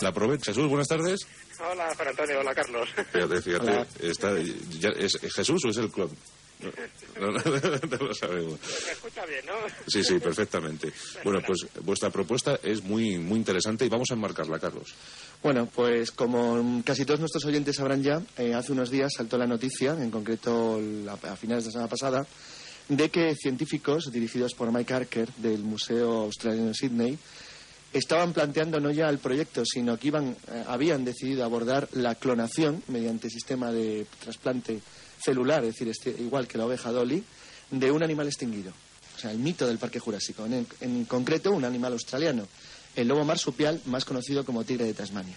La Provet. Jesús, buenas tardes. Hola, Juan Antonio. Hola, Carlos. Fíjate, fíjate. Está, ya, ¿Es Jesús o es el club? No, no, no lo sabemos. Me escucha bien, ¿no? Sí, sí, perfectamente. Bueno, pues vuestra propuesta es muy, muy interesante y vamos a enmarcarla, Carlos. Bueno, pues como casi todos nuestros oyentes sabrán ya, eh, hace unos días saltó la noticia, en concreto la- a finales de la semana pasada, de que científicos dirigidos por Mike Harker del Museo Australiano de Sydney estaban planteando no ya el proyecto, sino que iban, eh, habían decidido abordar la clonación mediante sistema de trasplante celular, es decir, este- igual que la oveja Dolly, de un animal extinguido. O sea, el mito del Parque Jurásico. En, en concreto, un animal australiano, el lobo marsupial, más conocido como tigre de Tasmania.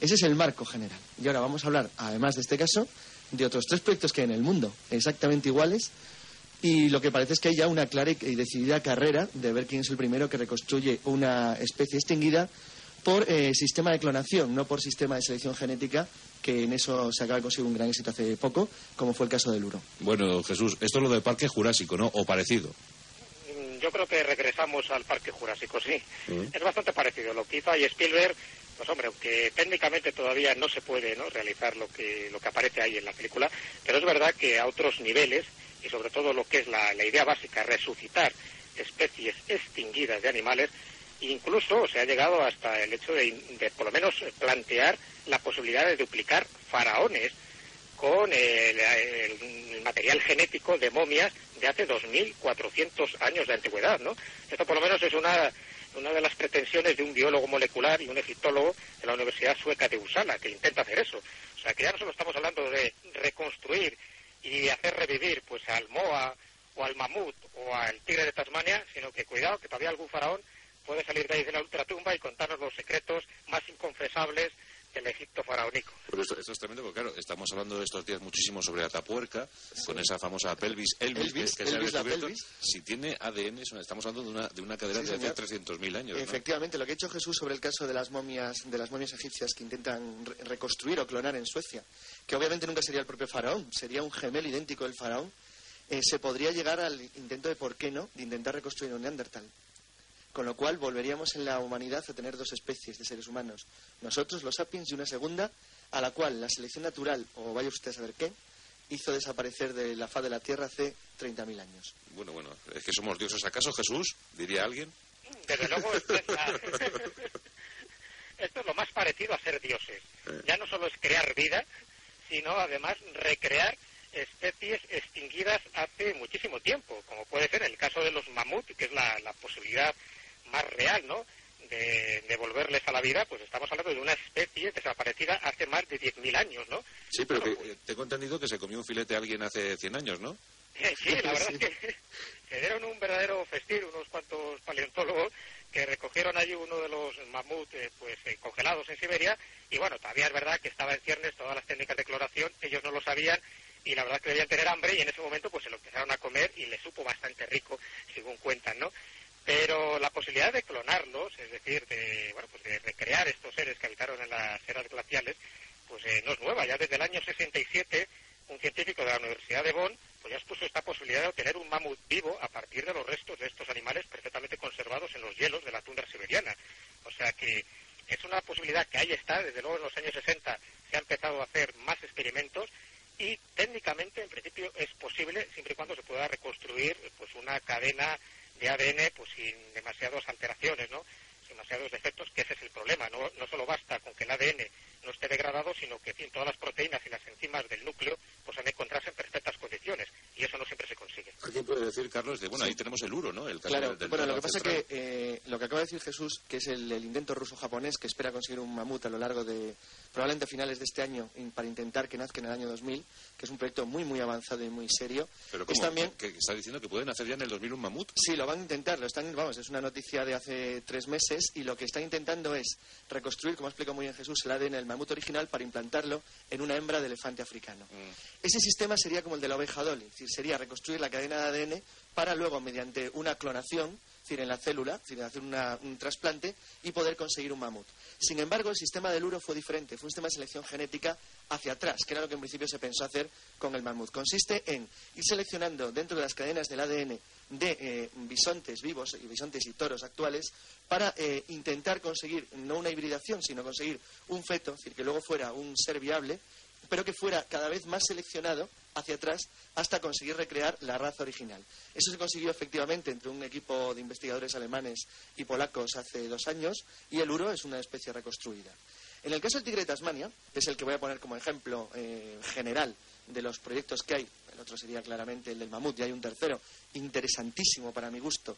Ese es el marco general. Y ahora vamos a hablar, además de este caso, de otros tres proyectos que hay en el mundo, exactamente iguales, y lo que parece es que hay ya una clara y decidida carrera de ver quién es el primero que reconstruye una especie extinguida por eh, sistema de clonación, no por sistema de selección genética, que en eso se acaba de conseguir un gran éxito hace poco, como fue el caso del uro. Bueno, Jesús, esto es lo del Parque Jurásico, ¿no? O parecido. Mm, Yo creo que regresamos al Parque Jurásico, sí. Mm. Es bastante parecido. Lo que hizo ahí Spielberg, pues hombre, aunque técnicamente todavía no se puede ¿no? realizar lo que, lo que aparece ahí en la película, pero es verdad que a otros niveles, y sobre todo lo que es la, la idea básica, resucitar especies extinguidas de animales, incluso se ha llegado hasta el hecho de, de por lo menos plantear la posibilidad de duplicar faraones con el, material genético de momias de hace 2.400 años de antigüedad, ¿no? Esto por lo menos es una, una de las pretensiones de un biólogo molecular y un egiptólogo de la Universidad Sueca de Uppsala, que intenta hacer eso. O sea, que ya no solo estamos hablando de reconstruir y hacer revivir pues al moa o al mamut o al tigre de Tasmania, sino que cuidado, que todavía algún faraón puede salir de ahí de la ultratumba y contarnos los secretos más inconfesables del Egipto faraónico. Pero esto, esto es tremendo porque, claro, estamos hablando estos días muchísimo sobre Atapuerca, con esa famosa pelvis Elvis, Elvis, que, que se ha Elvis descubierto. Si tiene ADN, es una- estamos hablando de una, de una cadera Sí, de hace señor. 300.000 años. ¿no? Efectivamente, lo que ha hecho Jesús sobre el caso de las momias, de las momias egipcias que intentan re- reconstruir o clonar en Suecia, que obviamente nunca sería el propio faraón, sería un gemelo idéntico del faraón, eh, se podría llegar al intento de, ¿por qué no?, de intentar reconstruir un Neandertal. Con lo cual volveríamos en la humanidad a tener dos especies de seres humanos. Nosotros, los sapiens, y una segunda, a la cual la selección natural, o vaya usted a saber qué, hizo desaparecer de la faz de la Tierra hace 30.000 años. Bueno, bueno, es que somos dioses. ¿Acaso Jesús? Diría alguien. Desde luego, esto es, la- esto es lo más parecido a ser dioses. Ya no solo es crear vida, sino además recrear especies extinguidas hace muchísimo tiempo, como puede ser el caso de los mamut, que es la, la posibilidad más real, ¿no? De, de volverles a la vida, pues estamos hablando de una especie desaparecida hace más de 10.000 años, ¿no? Sí, pero que, eh, tengo entendido que se comió un filete a alguien hace 100 años, ¿no? Sí, la verdad es que se dieron un verdadero festín unos cuantos paleontólogos que recogieron allí uno de los mamut eh, pues eh, congelados en Siberia y bueno, todavía es verdad que estaba en ciernes todas las técnicas de cloración, ellos no lo sabían y la verdad es que debían tener hambre y en ese momento pues se lo empezaron a comer y les supo bastante rico, según cuentan, ¿no? Pero la posibilidad de clonarlos, es decir, de, bueno, pues de recrear estos seres que habitaron en las eras glaciales, pues eh, no es nueva. Ya desde el año 67, un científico de la Universidad de Bonn pues ya expuso esta posibilidad de obtener un mamut vivo a partir de los restos de estos animales perfectamente conservados en los hielos de la tundra siberiana. O sea que es una posibilidad que ahí está, desde luego en los años 60 se ha empezado a hacer más experimentos y técnicamente en principio es posible siempre y cuando se pueda reconstruir pues una cadena de ADN pues sin demasiadas alteraciones, ¿no? Sin demasiados defectos, que ese es el problema. No, no solo basta con que el ADN no esté degradado, sino que en fin, todas las proteínas y las enzimas del núcleo pues han de encontrarse en perfectas condiciones y eso no siempre se consigue. Alguien puede decir, Carlos, de, bueno, ahí tenemos el uro, ¿no? El caso Claro, del- del bueno, lo que pasa es central. que eh, lo que acaba de decir Jesús, que es el, el intento ruso-japonés que espera conseguir un mamut a lo largo de probablemente a finales de este año in- para intentar que nazca en el año 2000, que es un proyecto muy, muy avanzado y muy serio. Pero es ¿cómo? también ¿Que, que está diciendo que pueden hacer ya en el 2000 un mamut? Sí, lo van a intentar, lo están, vamos, es una noticia de hace tres meses y lo que están intentando es reconstruir, como ha explicado muy bien Jesús, el ADN del mamut original para implantarlo en una hembra de elefante africano. Mm. Ese sistema sería como el de la oveja Dolly, es decir, sería reconstruir la cadena de ADN para luego, mediante una clonación, decir, en la célula, decir, hacer una- un trasplante y poder conseguir un mamut. Sin embargo, el sistema del uro fue diferente, fue un sistema de selección genética hacia atrás, que era lo que en principio se pensó hacer con el mamut. Consiste en ir seleccionando dentro de las cadenas del ADN de eh, bisontes vivos y bisontes y toros actuales para eh, intentar conseguir no una hibridación, sino conseguir un feto, es decir, que luego fuera un ser viable, pero que fuera cada vez más seleccionado hacia atrás hasta conseguir recrear la raza original. Eso se consiguió efectivamente entre un equipo de investigadores alemanes y polacos hace dos años y el uro es una especie reconstruida. En el caso del tigre de Tasmania, que es el que voy a poner como ejemplo eh, general de los proyectos que hay, el otro sería claramente el del mamut, y hay un tercero interesantísimo para mi gusto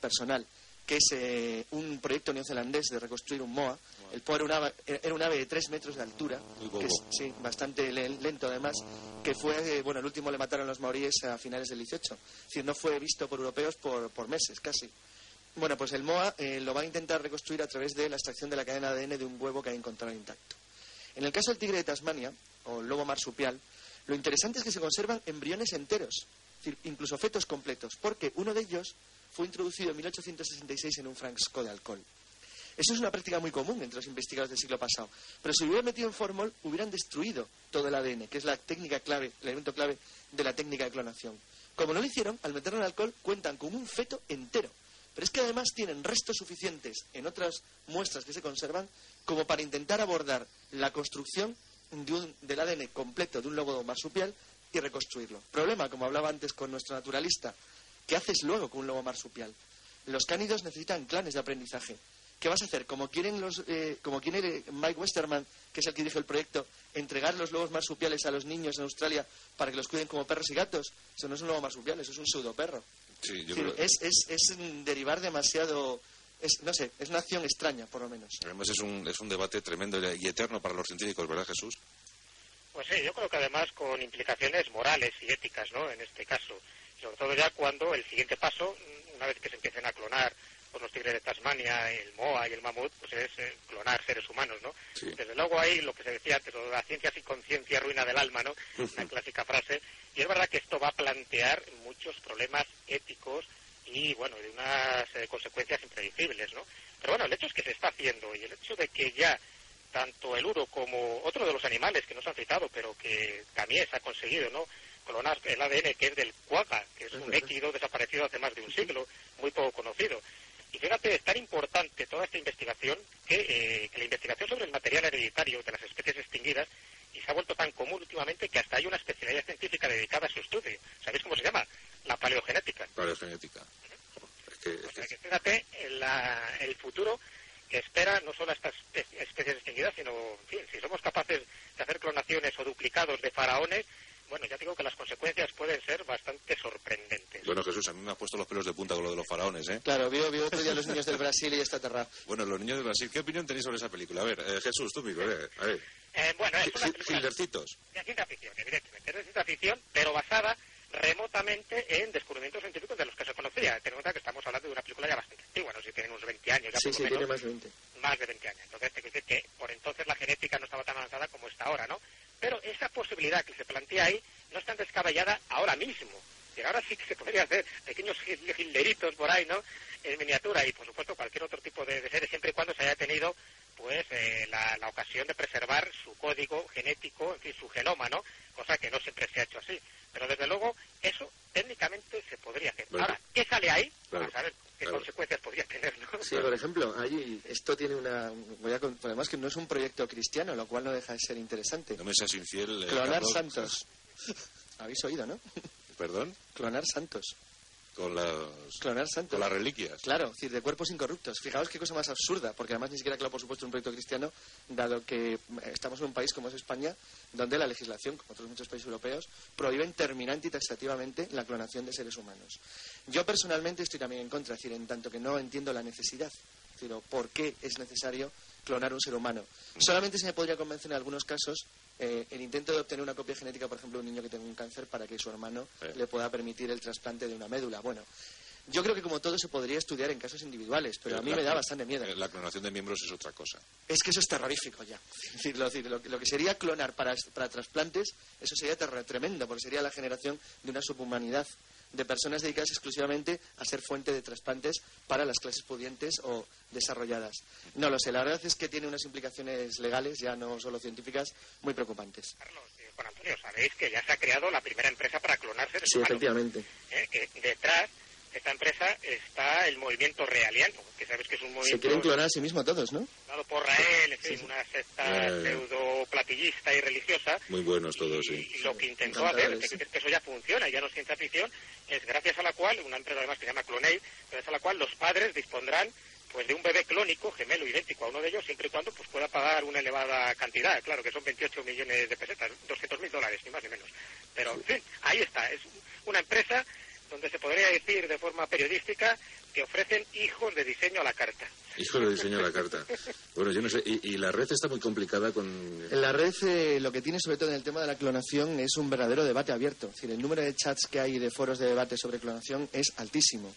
personal, que es eh, un proyecto neozelandés de reconstruir un MOA. El POA era un ave, era un ave de tres metros de altura, que es, sí, bastante le- lento además, que fue, eh, bueno, el último le mataron los maoríes a finales del 18. Es decir, no fue visto por europeos por, por meses casi. Bueno, pues el MOA eh, lo va a intentar reconstruir a través de la extracción de la cadena de ADN de un huevo que ha encontrado intacto. En el caso del tigre de Tasmania, o el lobo marsupial, lo interesante es que se conservan embriones enteros, es decir, incluso fetos completos, porque uno de ellos fue introducido en 1866 en un frasco de alcohol. Eso es una práctica muy común entre los investigadores del siglo pasado. Pero si hubieran metido en formol, hubieran destruido todo el ADN, que es la técnica clave, el elemento clave de la técnica de clonación. Como no lo hicieron, al meterlo en alcohol, cuentan con un feto entero. Pero es que además tienen restos suficientes en otras muestras que se conservan como para intentar abordar la construcción de un- del ADN completo de un lobo marsupial y reconstruirlo. Problema, como hablaba antes con nuestro naturalista, ¿qué haces luego con un lobo marsupial? Los cánidos necesitan clanes de aprendizaje. ¿Qué vas a hacer? Como quieren los, eh, como quiere Mike Westerman, que es el que dirige el proyecto, entregar los lobos marsupiales a los niños en Australia para que los cuiden como perros y gatos. Eso no es un lobo marsupial, eso es un pseudo perro. Sí, yo creo- es, es- es derivar demasiado, es, no sé, es una acción extraña, por lo menos. Además es un, es un debate tremendo y eterno para los científicos, ¿verdad, Jesús? Pues sí, yo creo que además con implicaciones morales y éticas, ¿no? En este caso. Sobre todo ya cuando el siguiente paso, una vez que se empiecen a clonar pues, los tigres de Tasmania, el MOA y el mamut, pues es eh, clonar seres humanos, ¿no? Sí. Desde luego ahí lo que se decía antes, la ciencia sin conciencia ruina del alma, ¿no? Una clásica frase. Y es verdad que esto va a plantear muchos problemas éticos y, bueno, de unas eh, consecuencias impredecibles, ¿no? Pero bueno, el hecho es que se está haciendo y el hecho de que ya tanto el uro como otro de los animales que no se han citado, pero que también se ha conseguido, ¿no? Clonar el ADN que es del cuaga, que es un équido desaparecido hace más de un siglo, muy poco conocido. Y fíjate, es tan importante toda esta investigación que, eh, que la investigación sobre el material hereditario de las especies extinguidas y se ha vuelto tan común últimamente que hasta hay una especialidad científica dedicada a su estudio. ¿Sabéis cómo se llama? La paleogenética. Paleogenética. Es que, es O sea que- fíjate en la- el futuro que espera no solo a estas espe- especies extinguidas, sino, en fin, si somos capaces de hacer clonaciones o duplicados de faraones, digo que las consecuencias pueden ser bastante sorprendentes. Bueno, Jesús, a mí me ha puesto los pelos de punta con lo de los faraones, ¿eh? Claro, vio, vio otro día los niños del Brasil y está aterrado. Bueno, los niños de Brasil, ¿qué opinión tenéis sobre esa película? A ver, eh, Jesús, tú mismo, a ver. A ver. Eh, bueno, es una película de ciencia ficción, evidentemente. Es de ciencia ficción, pero basada remotamente en descubrimientos científicos de los que se conocía. Ten en cuenta que estamos hablando de una película ya bastante antigua, no sé si tienen unos 20 años ya Sí, por sí, tiene más de 20. más de 20 años. Entonces, te quiero decir que por entonces la genética no estaba tan avanzada como está ahora, ¿no? Pero esa posibilidad que se plantea ahí tan descabellada ahora mismo. Y ahora sí que se podría hacer pequeños hil- hilderitos por ahí, ¿no? En miniatura y, por supuesto, cualquier otro tipo de, de seres, siempre y cuando se haya tenido, pues, eh, la, la ocasión de preservar su código genético, en fin, su genoma, ¿no? Cosa que no siempre se ha hecho así. Pero, desde luego, eso técnicamente se podría hacer. Bueno. Ahora, ¿qué sale ahí? Claro. Vamos a ver qué Claro. consecuencias podría tener, ¿no? Sí, por ejemplo, ahí esto tiene una... Voy a, además que no es un proyecto cristiano, lo cual no deja de ser interesante. No me seas infiel. eh, Clonar santos. ¿Habéis oído, no? Perdón, Clonar santos. con las, Clonar santos. con las reliquias. Claro, es decir, de cuerpos incorruptos. Fijaos qué cosa más absurda, porque además ni siquiera, claro, por supuesto, un proyecto cristiano, dado que eh, estamos en un país como es España, donde la legislación, como otros muchos países europeos, prohíben terminante y taxativamente la clonación de seres humanos. Yo personalmente estoy también en contra, es decir, en tanto que no entiendo la necesidad, es decir, o por qué es necesario clonar un ser humano. Solamente se me podría convencer en algunos casos eh, el intento de obtener una copia genética, por ejemplo, de un niño que tenga un cáncer para que su hermano Eh. le pueda permitir el trasplante de una médula. Bueno, yo creo que como todo se podría estudiar en casos individuales, pero a mí La- me da bastante miedo. eh, La clonación de miembros es otra cosa. Es que eso es terrorífico ya. Es decir, lo, lo que- lo que sería clonar para, para trasplantes, eso sería tremendo, porque sería la generación de una subhumanidad de personas dedicadas exclusivamente a ser fuente de trasplantes para las clases pudientes o desarrolladas. No lo sé, la verdad es que tiene unas implicaciones legales, ya no solo científicas, muy preocupantes. Carlos, eh, Juan Antonio, sabéis que ya se ha creado la primera empresa para clonar seres Sí, efectivamente. Eh, que detrás de esta empresa está el movimiento realiano, que sabes que es un Se movimiento quieren clonar a sí mismo todos, ¿no? dado por Rael, en fin, una secta Eh. pseudo platillista y religiosa. Muy buenos todos, sí. Y lo que intentó hacer, que, sí. que eso ya funciona, ya no es ciencia ficción, es gracias a la cual, una empresa además que se llama Clonade, gracias a la cual los padres dispondrán pues de un bebé clónico, gemelo, idéntico a uno de ellos, siempre y cuando pues pueda pagar una elevada cantidad, claro que son 28 millones de pesetas, 200 mil dólares, ni más ni menos. Pero, en fin, ahí está, es una empresa donde se podría decir de forma periodística que ofrecen hijos de diseño a la carta. Hijo de diseño de la carta. Bueno, yo no sé. Y, y la red está muy complicada con. En la red eh, lo que tiene sobre todo en el tema de la clonación es un verdadero debate abierto. Es decir, el número de chats que hay de foros de debate sobre clonación es altísimo.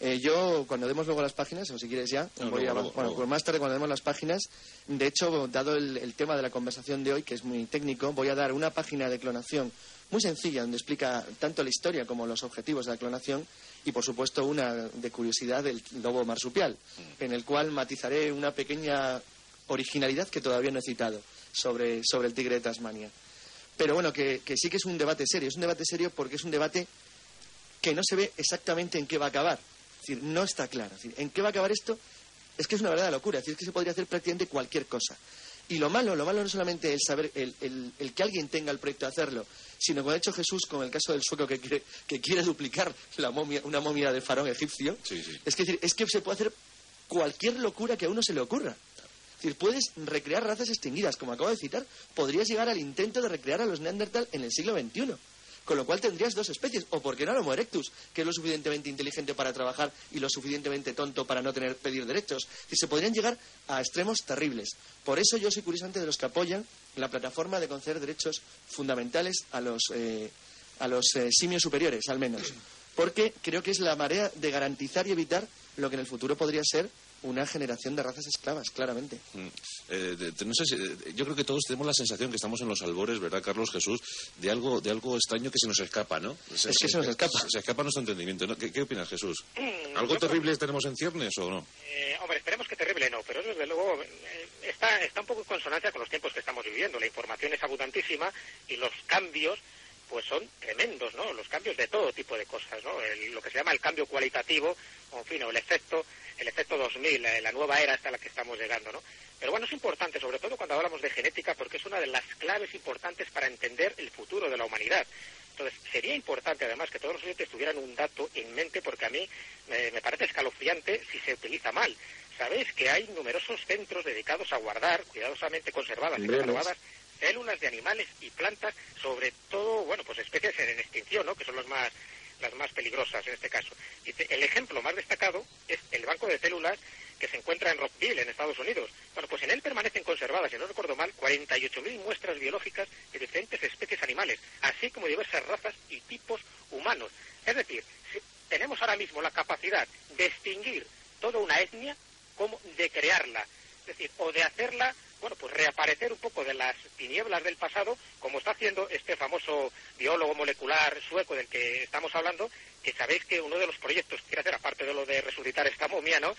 Eh, yo, cuando demos luego las páginas, o si quieres ya, No, voy a, bueno, pues más tarde cuando demos las páginas, de hecho, dado el, el tema de la conversación de hoy, que es muy técnico, voy a dar una página de clonación muy sencilla, donde explica tanto la historia como los objetivos de la clonación y, por supuesto, una de curiosidad del lobo marsupial, Mm. en el cual matizaré una pequeña originalidad que todavía no he citado sobre, sobre el tigre de Tasmania. Pero bueno, que, que sí que es un debate serio. Es un debate serio porque es un debate que no se ve exactamente en qué va a acabar. Es decir, no está claro. Es decir, en qué va a acabar esto es que es una verdadera locura. Es decir, es que se podría hacer prácticamente cualquier cosa. Y lo malo, lo malo no es solamente el saber, el, el- el que alguien tenga el proyecto de hacerlo, sino como ha hecho Jesús con el caso del sueco que quiere, que quiere duplicar la momia, una momia de faraón egipcio. Sí, sí. Es que, es decir, es que se puede hacer cualquier locura que a uno se le ocurra. Es decir, puedes recrear razas extinguidas, como acabo de citar, podrías llegar al intento de recrear a los Neandertal en el siglo XXI. Con lo cual tendrías dos especies, o por qué no el Homo erectus, que es lo suficientemente inteligente para trabajar y lo suficientemente tonto para no tener pedir derechos. Decir, se podrían llegar a extremos terribles. Por eso yo soy curiosamente de los que apoyan la plataforma de conceder derechos fundamentales a los, eh, a los eh, simios superiores, al menos. Porque creo que es la marea de garantizar y evitar lo que en el futuro podría ser una generación de razas esclavas, claramente. Mm. Eh, de- de- no sé si- yo creo que todos tenemos la sensación que estamos en los albores, ¿verdad, Carlos Jesús? De algo, de algo extraño que se nos escapa, ¿no? Es que se nos escapa. Se, escapa nuestro entendimiento. ¿no? ¿Qué, qué opinas, Jesús? Mm, ¿Algo terrible tenemos en ciernes o no? Eh, hombre, esperemos que terrible no, pero desde luego eh, está, está un poco en consonancia con los tiempos que estamos viviendo. La información es abundantísima y los cambios pues son tremendos, ¿no? Los cambios de todo tipo de cosas, ¿no? El- lo que se llama el cambio cualitativo, o en fin, o el efecto, el efecto 2000, la, la nueva era hasta la que estamos llegando, ¿no? Pero bueno, es importante, sobre todo cuando hablamos de genética, porque es una de las claves importantes para entender el futuro de la humanidad. Entonces, sería importante además que todos los oyentes tuvieran un dato en mente, porque a mí eh, me parece escalofriante si se utiliza mal. Sabéis que hay numerosos centros dedicados a guardar, cuidadosamente conservadas y catalogadas, células de animales y plantas, sobre todo, bueno, pues especies en extinción, ¿no? Que son las más las más peligrosas en este caso. Dice, el ejemplo más destacado es el banco de células que se encuentra en Rockville, en Estados Unidos. Bueno, pues en él permanecen conservadas, si no recuerdo mal, 48.000 muestras biológicas de diferentes especies animales, así como diversas razas y tipos humanos. Es decir, si tenemos ahora mismo la capacidad de extinguir toda una etnia como de crearla. Es decir, o de hacerla, bueno, pues reaparecer un poco de las tinieblas del pasado, como está haciendo este famoso biólogo molecular sueco del que estamos hablando, que sabéis que uno de los proyectos que quiere hacer, aparte de lo de resucitar esta momia, ¿no?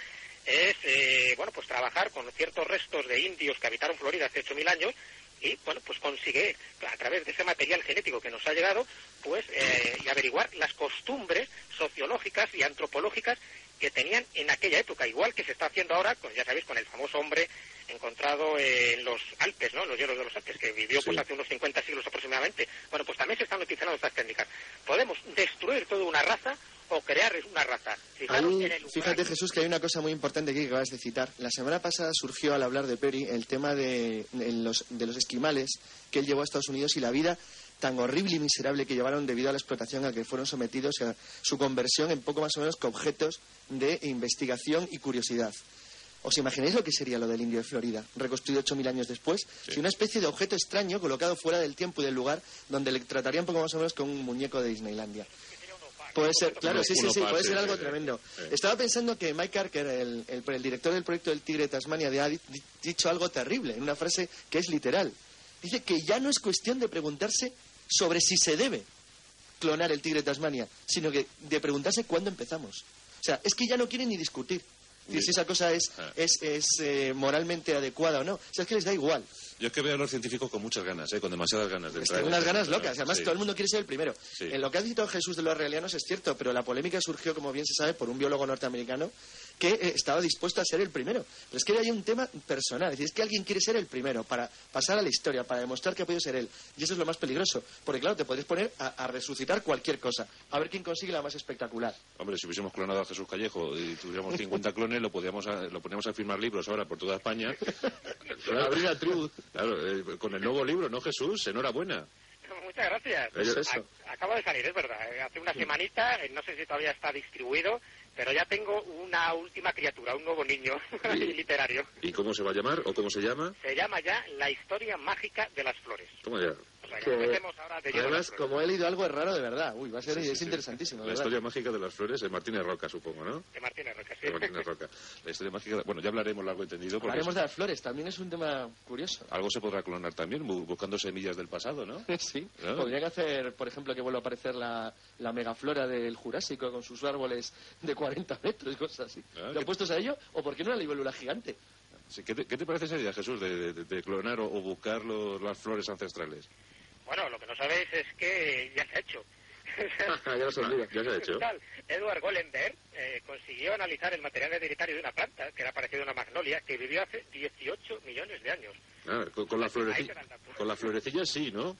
es, eh, bueno, pues trabajar con ciertos restos de indios que habitaron Florida hace 8.000 años y, bueno, pues consigue, a través de ese material genético que nos ha llegado, pues, eh, y averiguar las costumbres sociológicas y antropológicas que tenían en aquella época, igual que se está haciendo ahora, con, ya sabéis, con el famoso hombre encontrado en los Alpes, ¿no? En los hielos de los Alpes, que vivió pues hace unos 50 siglos aproximadamente. Bueno, pues también se están utilizando estas técnicas. Podemos destruir toda una raza o crear una raza. Fijaros Ahí, en el fíjate, Jesús, que hay una cosa muy importante aquí que acabas de citar. La semana pasada surgió al hablar de Perry el tema de, de los, de los esquimales que él llevó a Estados Unidos y la vida tan horrible y miserable que llevaron debido a la explotación a que fueron sometidos y a su conversión en poco más o menos que objetos de investigación y curiosidad. ¿Os imagináis lo que sería lo del indio de Florida, reconstruido 8.000 años después? Sí. Si una especie de objeto extraño colocado fuera del tiempo y del lugar donde le tratarían poco más o menos como un muñeco de Disneylandia. Puede ser, claro, sí, sí, sí, puede ser algo sí, tremendo. sí. Estaba pensando que Mike Carker, el, el- el director del proyecto del Tigre de Tasmania, ha di- dicho algo terrible, en una frase que es literal. Dice que ya no es cuestión de preguntarse sobre si se debe, clonar el tigre de Tasmania, sino que de preguntarse cuándo empezamos. O sea, es que ya no quieren ni discutir y si esa cosa es, Ah. es, es eh, moralmente adecuada o no. O sea, es que les da igual. Yo es que veo a los científicos con muchas ganas, ¿eh? con demasiadas ganas de entrar unas este ganas locas. Además, Sí. todo el mundo quiere ser el primero. Sí. En lo que ha dicho Jesús de los realianos es cierto, pero la polémica surgió, como bien se sabe, por un biólogo norteamericano que eh, estaba dispuesto a ser el primero. Pero es que hay un tema personal. Es decir, es que alguien quiere ser el primero para pasar a la historia, para demostrar que ha podido ser él. Y eso es lo más peligroso. Porque, claro, te podés poner a, a resucitar cualquier cosa. A ver quién consigue la más espectacular. Hombre, si hubiésemos clonado a Jesús Callejo y tuviéramos 50 clones, lo, podíamos a- lo poníamos a firmar libros ahora por toda España. Abrir la tribu. Claro, eh, con el nuevo libro, ¿no, Jesús? Enhorabuena. Muchas gracias. Pues eso. De salir, es verdad. eh, Hace una semanita, eh, no sé si todavía está distribuido, pero ya tengo una última criatura, un nuevo niño literario. ¿Y cómo se va a llamar o cómo se llama? Se llama ya La historia mágica de las flores. ¿Cómo ya? Sea, que Que- ahora de Además, como he leído algo es raro de verdad. Uy, va a ser Sí, sí, es sí. interesantísimo. La verdad. historia mágica de las flores de Martínez Roca, supongo, ¿no? De Martínez Roca, sí. De Martínez Roca. La historia mágica... de- Bueno, ya hablaremos largo y tendido porque Hablaremos de las flores. También es un tema curioso. algo se podrá clonar también bu- buscando semillas del pasado, ¿no? Sí, Claro. podrían hacer, por ejemplo, que vuelva a aparecer la, la megaflora del Jurásico con sus árboles de 40 metros y cosas así. Ah, ¿Lo que- puestos a ello? ¿O por qué no la libélula gigante? Sí, ¿Qué te, qué te parece esa idea, Jesús, de, de- de clonar o, o buscar los- las flores ancestrales? Bueno, lo que no sabéis es que ya se ha hecho. ya lo sabía. Ya se ha hecho. Tal, Edward Gollenberg eh, consiguió analizar el material hereditario de una planta, que era parecido a una magnolia, que vivió hace 18 millones de años. Ah, con, con la florecilla, con la florecilla sí, ¿no?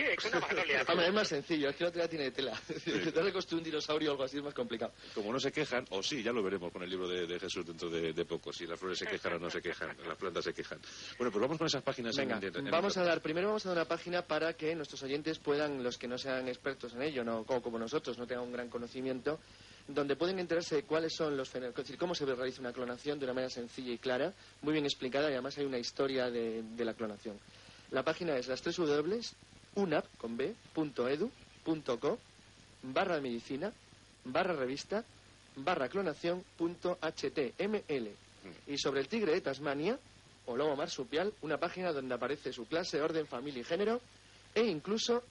Sí, es una magnolia. Hombre, es más sencillo, es que la otra tiene tela. Intentar reconstruir un dinosaurio o algo así es más complicado. Como no se quejan, o sí, ya lo veremos con el libro de, de Jesús dentro de, de poco, si las flores se quejan o no se quejan, las plantas se quejan. Bueno, pues vamos con esas páginas. en- Venga, en- en- vamos a dar, primero vamos a dar una página para que nuestros oyentes puedan, los que no sean expertos en ello, no como, como nosotros, no tengan un gran conocimiento, donde pueden enterarse de cuáles son los fenómenos, es decir, cómo se realiza una clonación de una manera sencilla y clara, muy bien explicada y además hay una historia de, de la clonación. La página es las 3 W, unap, con B, punto edu, punto co, barra medicina, barra revista, barra clonación, html. Y sobre el tigre de Tasmania, o lobo marsupial, una página donde aparece su clase, orden, familia y género, e incluso,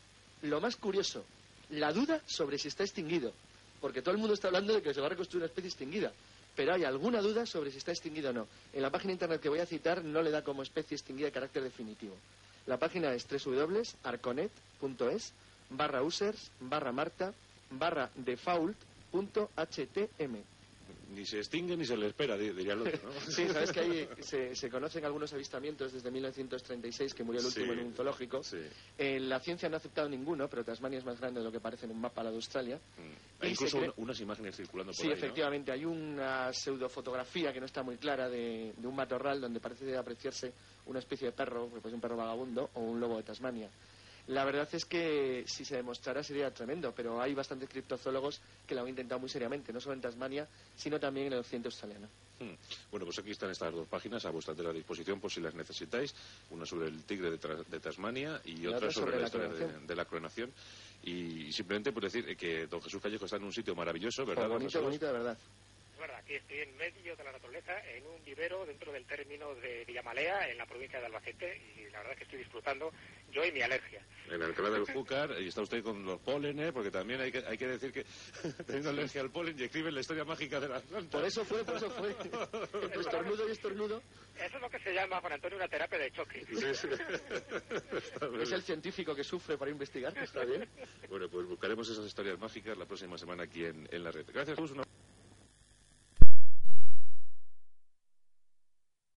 lo más curioso, la duda sobre si está extinguido. Porque todo el mundo está hablando de que se va a reconstruir una especie extinguida. Pero hay alguna duda sobre si está extinguido o no. En la página internet que voy a citar no le da como especie extinguida carácter definitivo. La página es www.arconet.es barra users barra marta barra default.htm. Ni se extingue ni se le espera, di- diría el otro, ¿no? Sí, sabes que ahí se, se conocen algunos avistamientos desde 1936, que murió el último Sí. en un zoológico. Sí. Eh, la ciencia no ha aceptado ninguno, pero Tasmania es más grande de lo que parece en un mapa la de Australia. Mm. Hay incluso cree- unas imágenes circulando por Sí, ahí, ¿no? efectivamente, hay una pseudofotografía que no está muy clara de, de un matorral donde parece apreciarse una especie de perro, que puede ser un perro vagabundo, o un lobo de Tasmania. La verdad es que si se demostrara sería tremendo, pero hay bastantes criptozoólogos que lo han intentado muy seriamente, no solo en Tasmania, sino también en el occidente australiano. Hmm. Bueno, pues aquí están estas dos páginas a vuestra entera disposición por si las necesitáis. Una sobre el tigre de, Tasmania y, otra sobre, la, historia de, la clonación. Y, simplemente por decir que don Jesús Callejo está en un sitio maravilloso, ¿verdad? Don bonito, bonito de verdad. Es verdad, aquí estoy en medio de la naturaleza, en un vivero dentro del término de Villamalea, en la provincia de Albacete, y la verdad que estoy disfrutando yo y mi alergia. En Alcalá del Júcar, y está usted con los pólenes, porque también hay que, hay que decir que teniendo alergia al polen y escribe la historia mágica de las plantas. Por eso fue, por eso fue. Entre estornudo y estornudo Eso es lo que se llama, Juan Antonio, una terapia de choque. Sí, sí. Es el científico que sufre para investigar, está bien. Bueno, pues buscaremos esas historias mágicas la próxima semana aquí en, en la red. Gracias, Jesús.